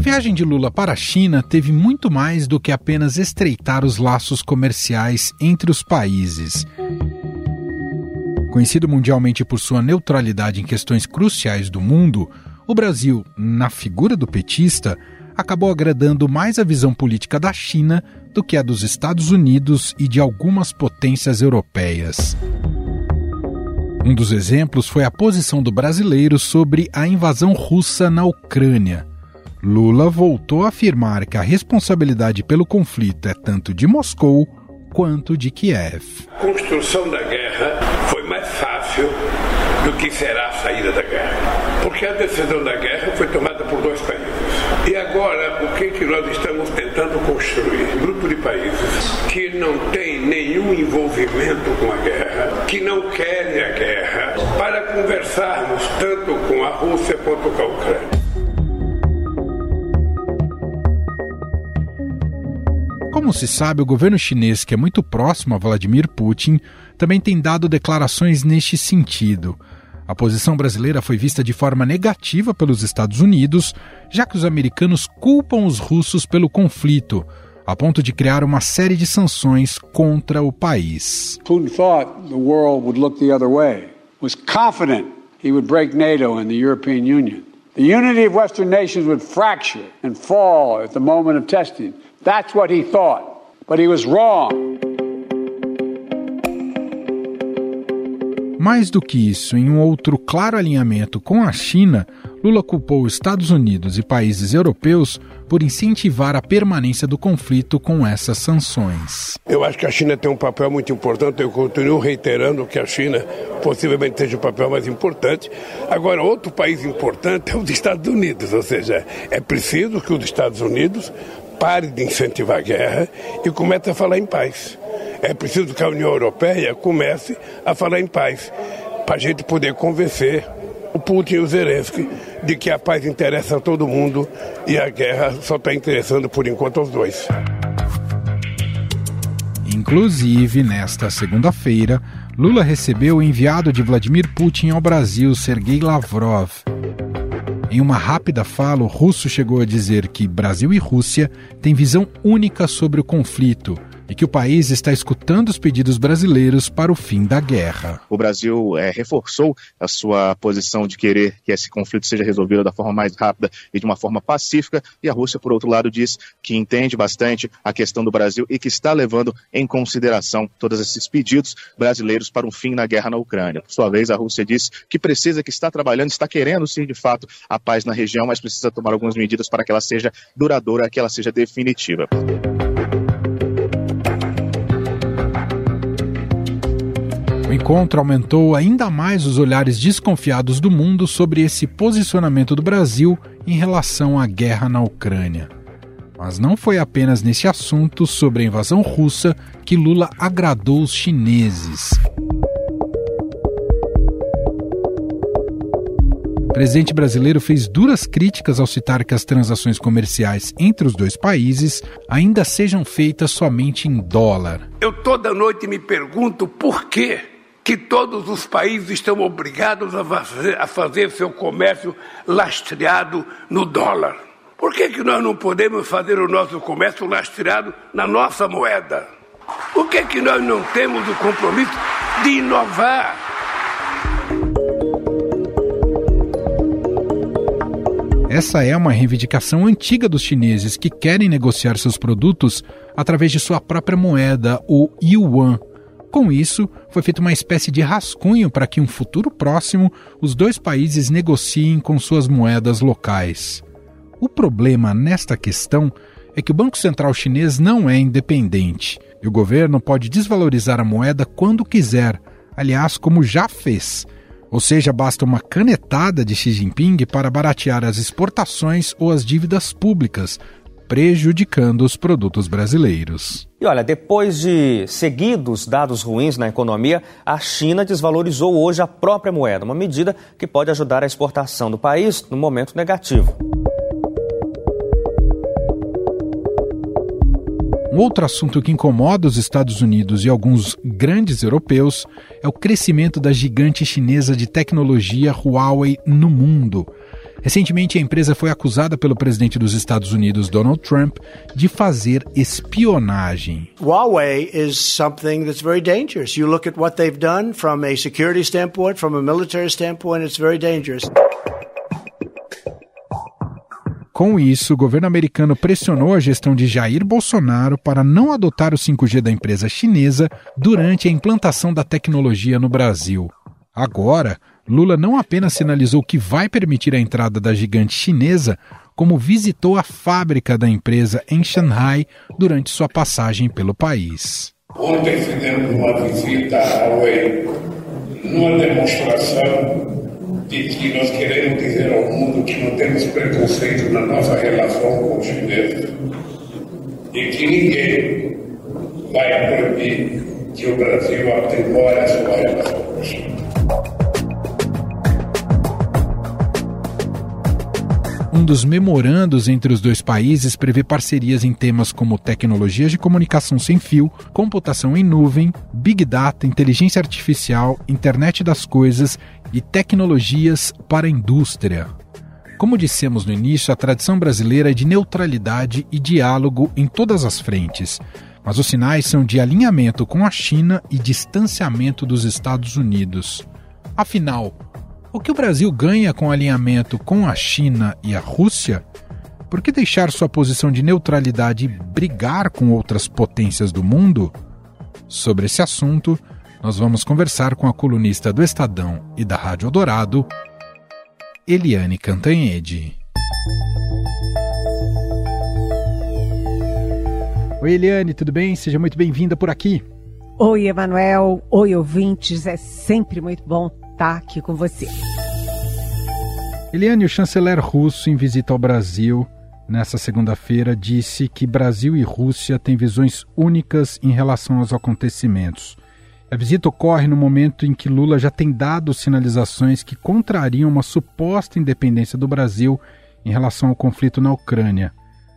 viagem de Lula para a China teve muito mais do que apenas estreitar os laços comerciais entre os países. Conhecido mundialmente por sua neutralidade em questões cruciais do mundo, o Brasil, na figura do petista, acabou agradando mais a visão política da China do que a dos Estados Unidos e de algumas potências europeias. Um dos exemplos foi a posição do brasileiro sobre a invasão russa na Ucrânia. Lula voltou a afirmar que a responsabilidade pelo conflito é tanto de Moscou quanto de Kiev. A construção da guerra foi mais fácil do que será a saída da guerra. Porque a decisão da guerra foi tomada por dois países. E agora, o que, que nós estamos tentando construir? Um grupo de países que não tem nenhum envolvimento com a guerra, que não querem a guerra, para conversarmos tanto com a Rússia quanto com a Ucrânia. Como se sabe, o governo chinês, que é muito próximo a Vladimir Putin, também tem dado declarações neste sentido. A posição brasileira foi vista de forma negativa pelos Estados Unidos, já que os americanos culpam os russos pelo conflito, a ponto de criar uma série de sanções contra o país. Putin thought the world would look the other way. Was confident he would break NATO and the European Union. The unity of Western nations would fracture and fall at the moment of testing. That's what he thought. But he was wrong. Mais do que isso, em um outro claro alinhamento com a China, Lula culpou os Estados Unidos e países europeus por incentivar a permanência do conflito com essas sanções. Eu acho que a China tem um papel muito importante, eu continuo reiterando que a China possivelmente seja o papel mais importante. Agora, outro país importante é o dos Estados Unidos, ou seja, é preciso que os Estados Unidos pare de incentivar a guerra e comece a falar em paz. É preciso que a União Europeia comece a falar em paz, para a gente poder convencer o Putin e o Zelensky de que a paz interessa a todo mundo e a guerra só está interessando por enquanto aos dois. Inclusive, nesta segunda-feira, Lula recebeu o enviado de Vladimir Putin ao Brasil, Sergei Lavrov. Em uma rápida fala, o russo chegou a dizer que Brasil e Rússia têm visão única sobre o conflito e que o país está escutando os pedidos brasileiros para o fim da guerra. O Brasil é, reforçou a sua posição de querer que esse conflito seja resolvido da forma mais rápida e de uma forma pacífica, e a Rússia, por outro lado, diz que entende bastante a questão do Brasil e que está levando em consideração todos esses pedidos brasileiros para um fim na guerra na Ucrânia. Por sua vez, a Rússia diz que precisa, que está trabalhando, está querendo sim, de fato, a paz na região, mas precisa tomar algumas medidas para que ela seja duradoura, que ela seja definitiva. Encontro aumentou ainda mais os olhares desconfiados do mundo sobre esse posicionamento do Brasil em relação à guerra na Ucrânia. Mas não foi apenas nesse assunto sobre a invasão russa que Lula agradou os chineses. O presidente brasileiro fez duras críticas ao citar que as transações comerciais entre os dois países ainda sejam feitas somente em dólar. Eu toda noite me pergunto por quê que todos os países estão obrigados a fazer, a fazer seu comércio lastreado no dólar. Por que, que nós não podemos fazer o nosso comércio lastreado na nossa moeda? Por que, que nós não temos o compromisso de inovar? Essa é uma reivindicação antiga dos chineses que querem negociar seus produtos através de sua própria moeda, o yuan, com isso, foi feita uma espécie de rascunho para que, em um futuro próximo, os dois países negociem com suas moedas locais. O problema nesta questão é que o Banco Central Chinês não é independente e o governo pode desvalorizar a moeda quando quiser, aliás, como já fez. Ou seja, basta uma canetada de Xi Jinping para baratear as exportações ou as dívidas públicas, prejudicando os produtos brasileiros. E olha, depois de seguidos dados ruins na economia, a China desvalorizou hoje a própria moeda, uma medida que pode ajudar a exportação do país no momento negativo. Um outro assunto que incomoda os Estados Unidos e alguns grandes europeus é o crescimento da gigante chinesa de tecnologia Huawei no mundo. Recentemente, a empresa foi acusada pelo presidente dos Estados Unidos, Donald Trump, de fazer espionagem. Huawei is something that's very dangerous. You look at what they've done from a security standpoint, from a military standpoint, it's very dangerous. Com isso, o governo americano pressionou a gestão de Jair Bolsonaro para não adotar o 5G da empresa chinesa durante a implantação da tecnologia no Brasil. Agora, Lula não apenas sinalizou que vai permitir a entrada da gigante chinesa, como visitou a fábrica da empresa em Shanghai durante sua passagem pelo país. Ontem fizemos uma visita à Huawei, numa demonstração de que nós queremos dizer ao mundo que não temos preconceito na nossa relação com os chineses e que ninguém vai proibir que o Brasil aprimore a sua relação com a China. Um dos memorandos entre os dois países prevê parcerias em temas como tecnologias de comunicação sem fio, computação em nuvem, big data, inteligência artificial, internet das coisas e tecnologias para a indústria. Como dissemos no início, a tradição brasileira é de neutralidade e diálogo em todas as frentes, mas os sinais são de alinhamento com a China e distanciamento dos Estados Unidos. Afinal, o que o Brasil ganha com alinhamento com a China e a Rússia? Por que deixar sua posição de neutralidade e brigar com outras potências do mundo? Sobre esse assunto, nós vamos conversar com a colunista do Estadão e da Rádio Eldorado, Eliane Cantanhede. Oi, Eliane, tudo bem? Seja muito bem-vinda por aqui. Oi, Emanuel. Oi, ouvintes. É sempre muito bom estar aqui com você. Eliane, o chanceler russo, em visita ao Brasil nesta segunda-feira, disse que Brasil e Rússia têm visões únicas em relação aos acontecimentos. A visita ocorre no momento em que Lula já tem dado sinalizações que contrariam uma suposta independência do Brasil em relação ao conflito na Ucrânia.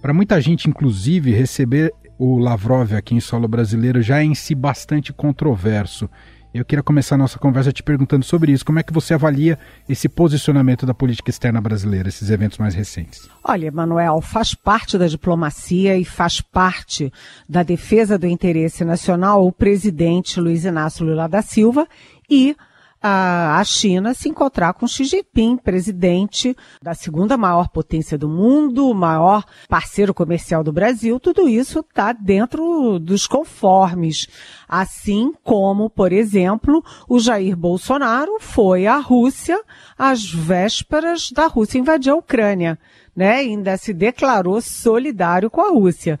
Para muita gente, inclusive, receber o Lavrov aqui em solo brasileiro já é em si bastante controverso. Eu queria começar a nossa conversa te perguntando sobre isso. Como é que você avalia esse posicionamento da política externa brasileira, esses eventos mais recentes? Olha, Manuel, faz parte da diplomacia e faz parte da defesa do interesse nacional o presidente Luiz Inácio Lula da Silva e a, China se encontrar com Xi Jinping, presidente da segunda maior potência do mundo, maior parceiro comercial do Brasil, tudo isso está dentro dos conformes. Assim como, por exemplo, o Jair Bolsonaro foi à Rússia às vésperas da Rússia invadir a Ucrânia, né? Ainda se declarou solidário com a Rússia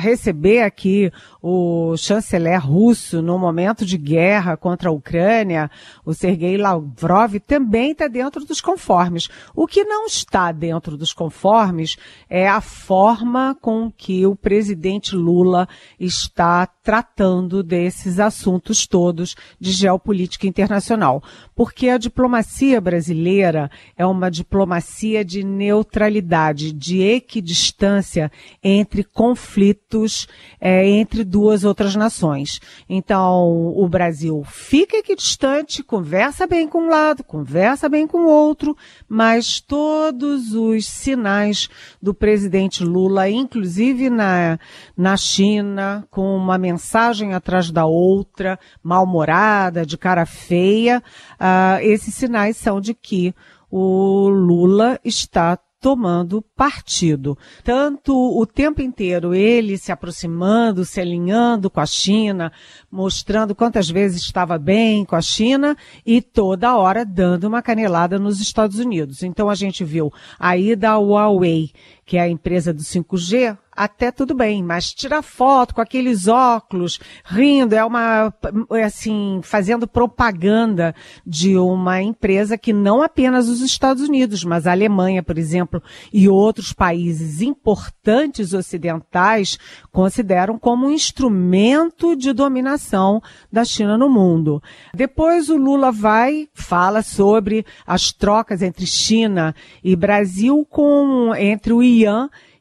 receber aqui o chanceler russo no momento de guerra contra a Ucrânia, o Sergei Lavrov, também está dentro dos conformes. O que não está dentro dos conformes é a forma com que o presidente Lula está tratando desses assuntos todos de geopolítica internacional. Porque a diplomacia brasileira é uma diplomacia de neutralidade, de equidistância entre conflitos é, entre duas outras nações. Então, o Brasil fica equidistante, conversa bem com um lado, conversa bem com o outro, mas todos os sinais do presidente Lula, inclusive na, na China, com uma mensagem atrás da outra, mal-humorada, de cara feia, uh, esses sinais são de que o Lula está tomando partido. Tanto o tempo inteiro ele se aproximando, se alinhando com a China, mostrando quantas vezes estava bem com a China e toda hora dando uma canelada nos Estados Unidos. Então a gente viu a ida ao Huawei, que é a empresa do 5G, até tudo bem, mas tirar foto com aqueles óculos, rindo, é uma, é assim, fazendo propaganda de uma empresa que não apenas os Estados Unidos, mas a Alemanha, por exemplo, e outros países importantes ocidentais consideram como um instrumento de dominação da China no mundo. Depois o Lula vai, fala sobre as trocas entre China e Brasil com, entre o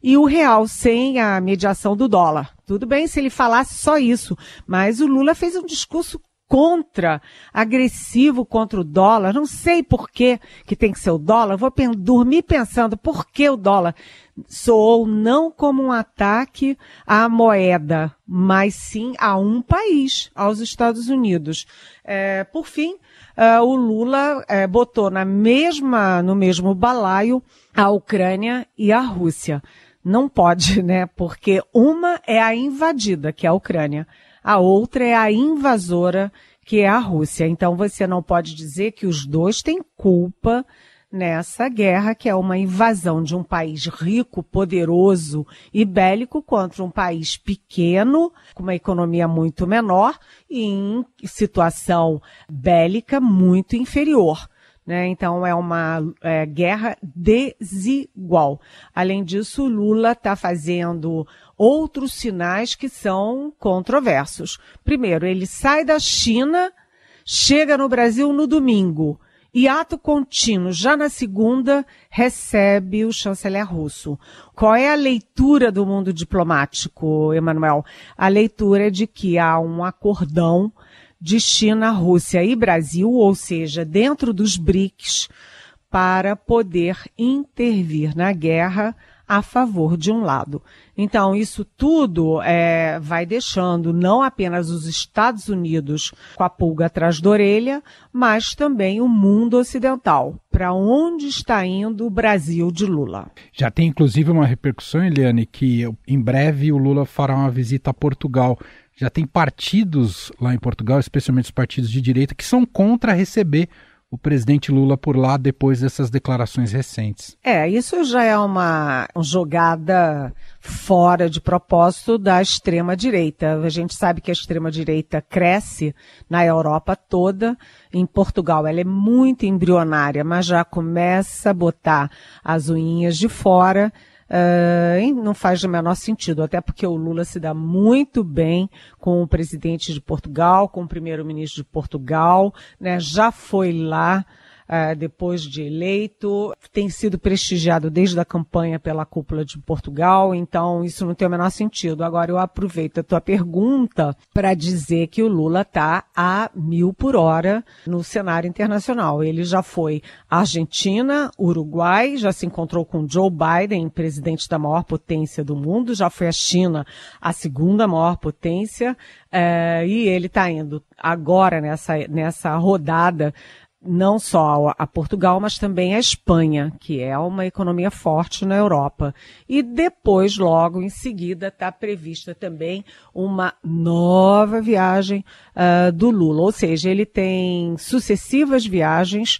E o real sem a mediação do dólar. Tudo bem se ele falasse só isso, mas o Lula fez um discurso contra, agressivo contra o dólar. Não sei por que que tem que ser o dólar. Vou dormir pensando por que o dólar soou não como um ataque à moeda, mas sim a um país, aos Estados Unidos. É, por fim, é, o Lula é, botou na mesma, no mesmo balaio a Ucrânia e a Rússia. Não pode, né? Porque uma é a invadida, que é a Ucrânia. A outra é a invasora, que é a Rússia. Então você não pode dizer que os dois têm culpa nessa guerra, que é uma invasão de um país rico, poderoso e bélico contra um país pequeno, com uma economia muito menor e em situação bélica muito inferior. Né? Então é uma é, guerra desigual. Além disso, Lula está fazendo outros sinais que são controversos. Primeiro, ele sai da China, chega no Brasil no domingo e ato contínuo, já na segunda, recebe o chanceler russo. Qual é a leitura do mundo diplomático, Emanuel? A leitura é de que há um acordão de China, Rússia e Brasil, ou seja, dentro dos BRICS, para poder intervir na guerra a favor de um lado. Então, isso tudo é, vai deixando não apenas os Estados Unidos com a pulga atrás da orelha, mas também o mundo ocidental. Para onde está indo o Brasil de Lula? Já tem inclusive uma repercussão, Eliane, que em breve o Lula fará uma visita a Portugal. Já tem partidos lá em Portugal, especialmente os partidos de direita, que são contra receber o presidente Lula por lá depois dessas declarações recentes. É, isso já é uma jogada fora de propósito da extrema direita. A gente sabe que a extrema direita cresce na Europa toda. Em Portugal ela é muito embrionária, mas já começa a botar as unhas de fora Uh, não faz o menor sentido, até porque o Lula se dá muito bem com o presidente de Portugal, com o primeiro-ministro de Portugal, né? Já foi lá uh, depois de eleito, tem sido prestigiado desde a campanha pela cúpula de Portugal, então isso não tem o menor sentido. Agora eu aproveito a tua pergunta para dizer que o Lula está a mil por hora no cenário internacional. Ele já foi Argentina, Uruguai, já se encontrou com Joe Biden, presidente da maior potência do mundo, já foi a China, a segunda maior potência, é, e ele está indo agora nessa, nessa rodada não só a Portugal, mas também a Espanha, que é uma economia forte na Europa. E depois, logo em seguida, está prevista também uma nova viagem uh, do Lula. Ou seja, ele tem sucessivas viagens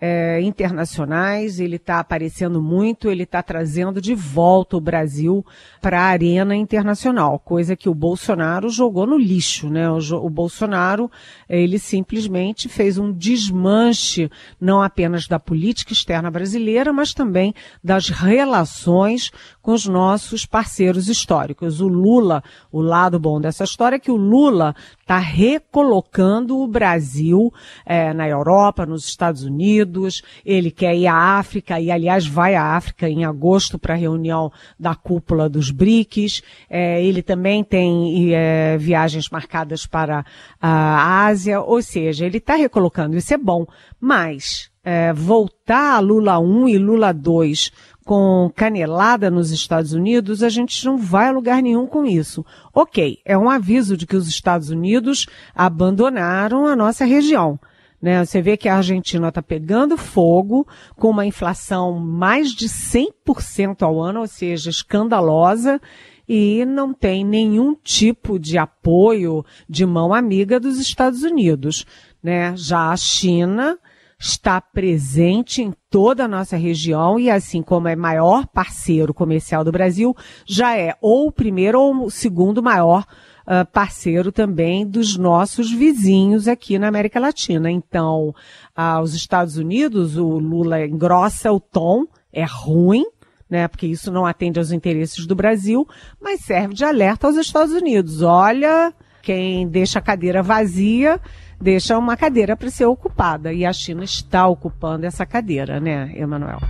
é, internacionais, ele está aparecendo muito, ele está trazendo de volta o Brasil para a arena internacional, coisa que o Bolsonaro jogou no lixo, né? O, o, Bolsonaro, ele simplesmente fez um desmanche, não apenas da política externa brasileira, mas também das relações com os nossos parceiros históricos. O Lula, o lado bom dessa história é que o Lula está recolocando o Brasil é, na Europa, nos Estados Unidos. Ele quer ir à África e, aliás, vai à África em agosto para a reunião da cúpula dos BRICS. É, ele também tem é, viagens marcadas para a Ásia, ou seja, ele está recolocando. Isso é bom, mas é, voltar a Lula 1 e Lula 2 com canelada nos Estados Unidos, a gente não vai a lugar nenhum com isso. Ok, é um aviso de que os Estados Unidos abandonaram a nossa região. Né? Você vê que a Argentina está pegando fogo com uma inflação mais de 100% ao ano, ou seja, escandalosa, e não tem nenhum tipo de apoio de mão amiga dos Estados Unidos. Né? Já a China está presente em toda a nossa região e assim como é maior parceiro comercial do Brasil, já é ou o primeiro ou o segundo maior uh, parceiro também dos nossos vizinhos aqui na América Latina. Então, uh, os Estados Unidos, o Lula engrossa o tom, é ruim, né? Porque isso não atende aos interesses do Brasil, mas serve de alerta aos Estados Unidos. Olha, quem deixa a cadeira vazia deixa uma cadeira para ser ocupada. E a China está ocupando essa cadeira, né, Emanuel?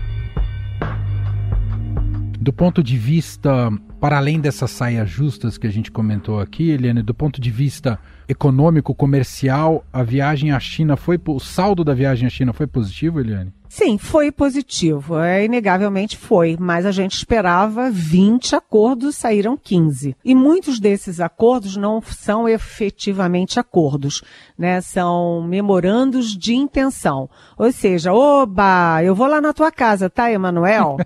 Do ponto de vista, para além dessas saias justas que a gente comentou aqui, Eliane, do ponto de vista econômico, comercial, a viagem à China foi o saldo da viagem à China foi positivo, Eliane? Sim, foi positivo. É, inegavelmente foi, mas a gente esperava 20 acordos, saíram 15. E muitos desses acordos não são efetivamente acordos, né? São memorandos de intenção. Ou seja, oba, eu vou lá na tua casa, tá, Emanuel?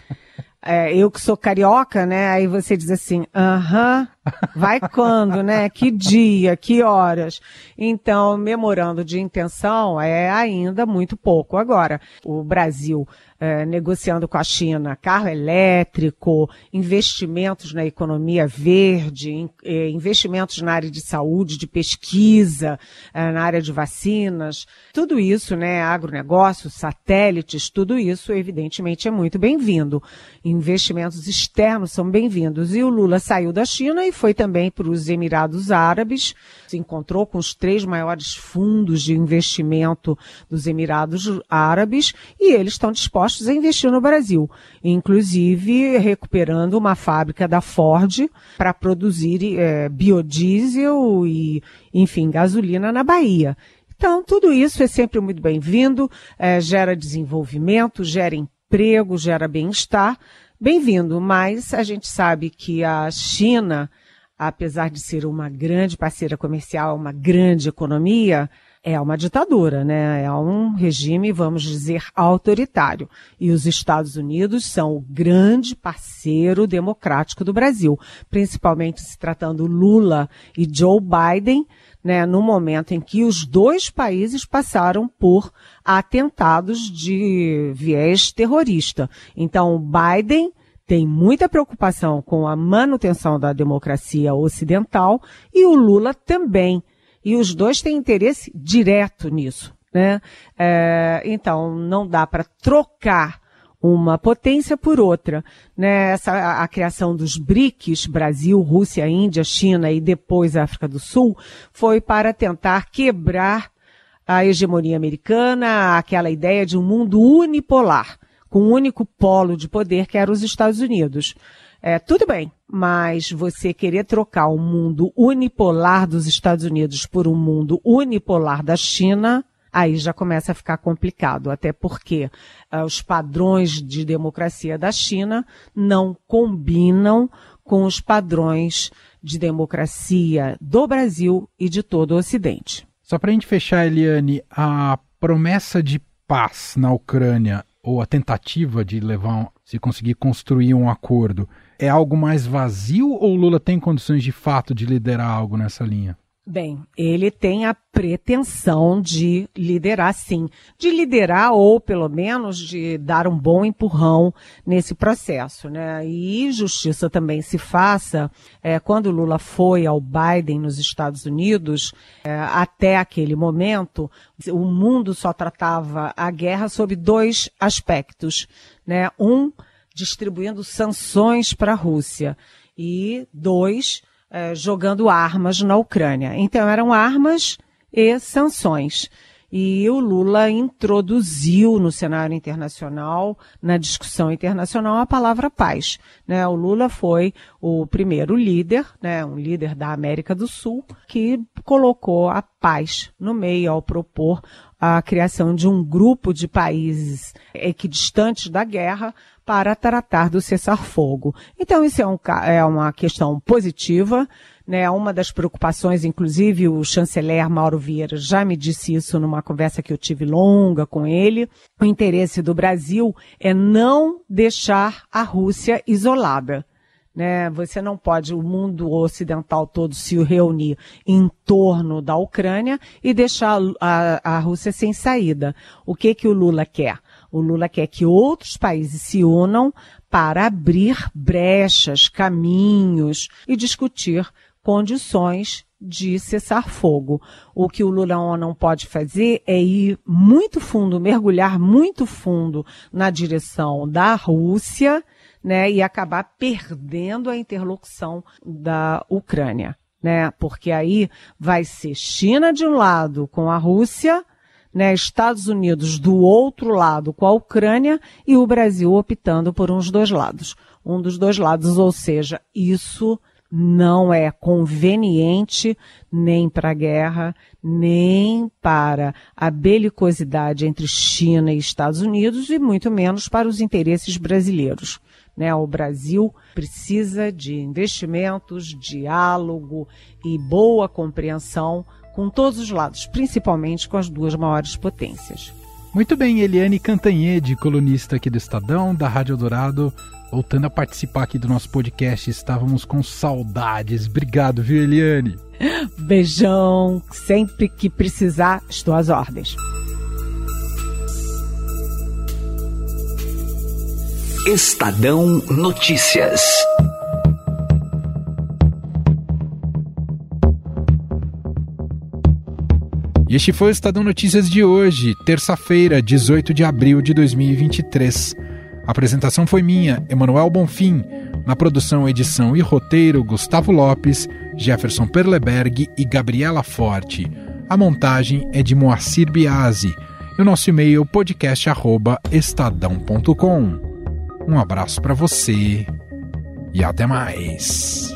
é, eu que sou carioca, né? Aí você diz assim, aham, vai quando, né? Que dia, que horas? Então, memorando de intenção é ainda muito pouco. Agora, o Brasil é, negociando com a China carro elétrico, investimentos na economia verde, in, é, investimentos na área de saúde, de pesquisa, é, na área de vacinas, tudo isso, né, agronegócio, satélites, tudo isso, evidentemente, é muito bem-vindo. Investimentos externos são bem-vindos. E o Lula saiu da China e foi também para os Emirados Árabes, se encontrou com os três maiores fundos de investimento dos Emirados Árabes e eles estão dispostos a investir no Brasil, inclusive recuperando uma fábrica da Ford para produzir é, biodiesel e, enfim, gasolina na Bahia. Então, tudo isso é sempre muito bem-vindo, é, gera desenvolvimento, gera emprego, gera bem-estar. Bem-vindo, mas a gente sabe que a China apesar de ser uma grande parceira comercial, uma grande economia, é uma ditadura, né? É um regime, vamos dizer, autoritário. E os Estados Unidos são o grande parceiro democrático do Brasil, principalmente se tratando Lula e Joe Biden, né, no momento em que os dois países passaram por atentados de viés terrorista. Então, Biden tem muita preocupação com a manutenção da democracia ocidental e o Lula também. E os dois têm interesse direto nisso. Né? É, então, não dá para trocar uma potência por outra. Né? Essa, a, a, criação dos BRICS, Brasil, Rússia, Índia, China e depois África do Sul, foi para tentar quebrar a hegemonia americana, aquela ideia de um mundo unipolar com um único polo de poder que era os Estados Unidos. É, tudo bem, mas você querer trocar o mundo unipolar dos Estados Unidos por um mundo unipolar da China, aí já começa a ficar complicado, até porque uh, os padrões de democracia da China não combinam com os padrões de democracia do Brasil e de todo o Ocidente. Só para a gente fechar, Eliane, a promessa de paz na Ucrânia ou a tentativa de levar, se conseguir construir um acordo, é algo mais vazio ou Lula tem condições de fato de liderar algo nessa linha? Bem, ele tem a pretensão de liderar, sim. De liderar ou, pelo menos, de dar um bom empurrão nesse processo, né? E justiça também se faça. É, quando Lula foi ao Biden nos Estados Unidos, é, até aquele momento, o mundo só tratava a guerra sob dois aspectos, né? Um, distribuindo sanções para a Rússia. E dois, é, jogando armas na Ucrânia. Então eram armas e sanções. E o Lula introduziu no cenário internacional, na discussão internacional, a palavra paz. Né? O Lula foi o primeiro líder, né, um líder da América do Sul, que colocou a paz no meio ao propor a criação de um grupo de países equidistantes da guerra para tratar do cessar-fogo. Então, isso é, um, é uma questão positiva, né? Uma das preocupações, inclusive, o chanceler Mauro Vieira já me disse isso numa conversa que eu tive longa com ele. O interesse do Brasil é não deixar a Rússia isolada. Né? Você não pode o mundo ocidental todo se reunir em torno da Ucrânia e deixar a, a Rússia sem saída. O que que o Lula quer? O Lula quer que outros países se unam para abrir brechas, caminhos e discutir condições de cessar fogo. O que o Lula não pode fazer é ir muito fundo, mergulhar muito fundo na direção da Rússia, né, e acabar perdendo a interlocução da Ucrânia, né? Porque aí vai ser China de um lado com a Rússia, né, Estados Unidos do outro lado com a Ucrânia e o Brasil optando por uns dois lados. Um dos dois lados, ou seja, isso não é conveniente nem para a guerra, nem para a belicosidade entre China e Estados Unidos e muito menos para os interesses brasileiros. Né? O Brasil precisa de investimentos, diálogo e boa compreensão com todos os lados, principalmente com as duas maiores potências. Muito bem, Eliane Cantanhede, colunista aqui do Estadão, da Rádio Dourado, voltando a participar aqui do nosso podcast. Estávamos com saudades. Obrigado, viu, Eliane? Beijão. Sempre que precisar, estou às ordens. Estadão Notícias. Este foi o Estadão Notícias de hoje, terça-feira, 18 de abril de 2023. A apresentação foi minha, Emanuel Bonfim. Na produção, edição e roteiro, Gustavo Lopes, Jefferson Perleberg e Gabriela Forte. A montagem é de Moacir Biasi. E o nosso e-mail podcast@estadão.com. Um abraço para você e até mais.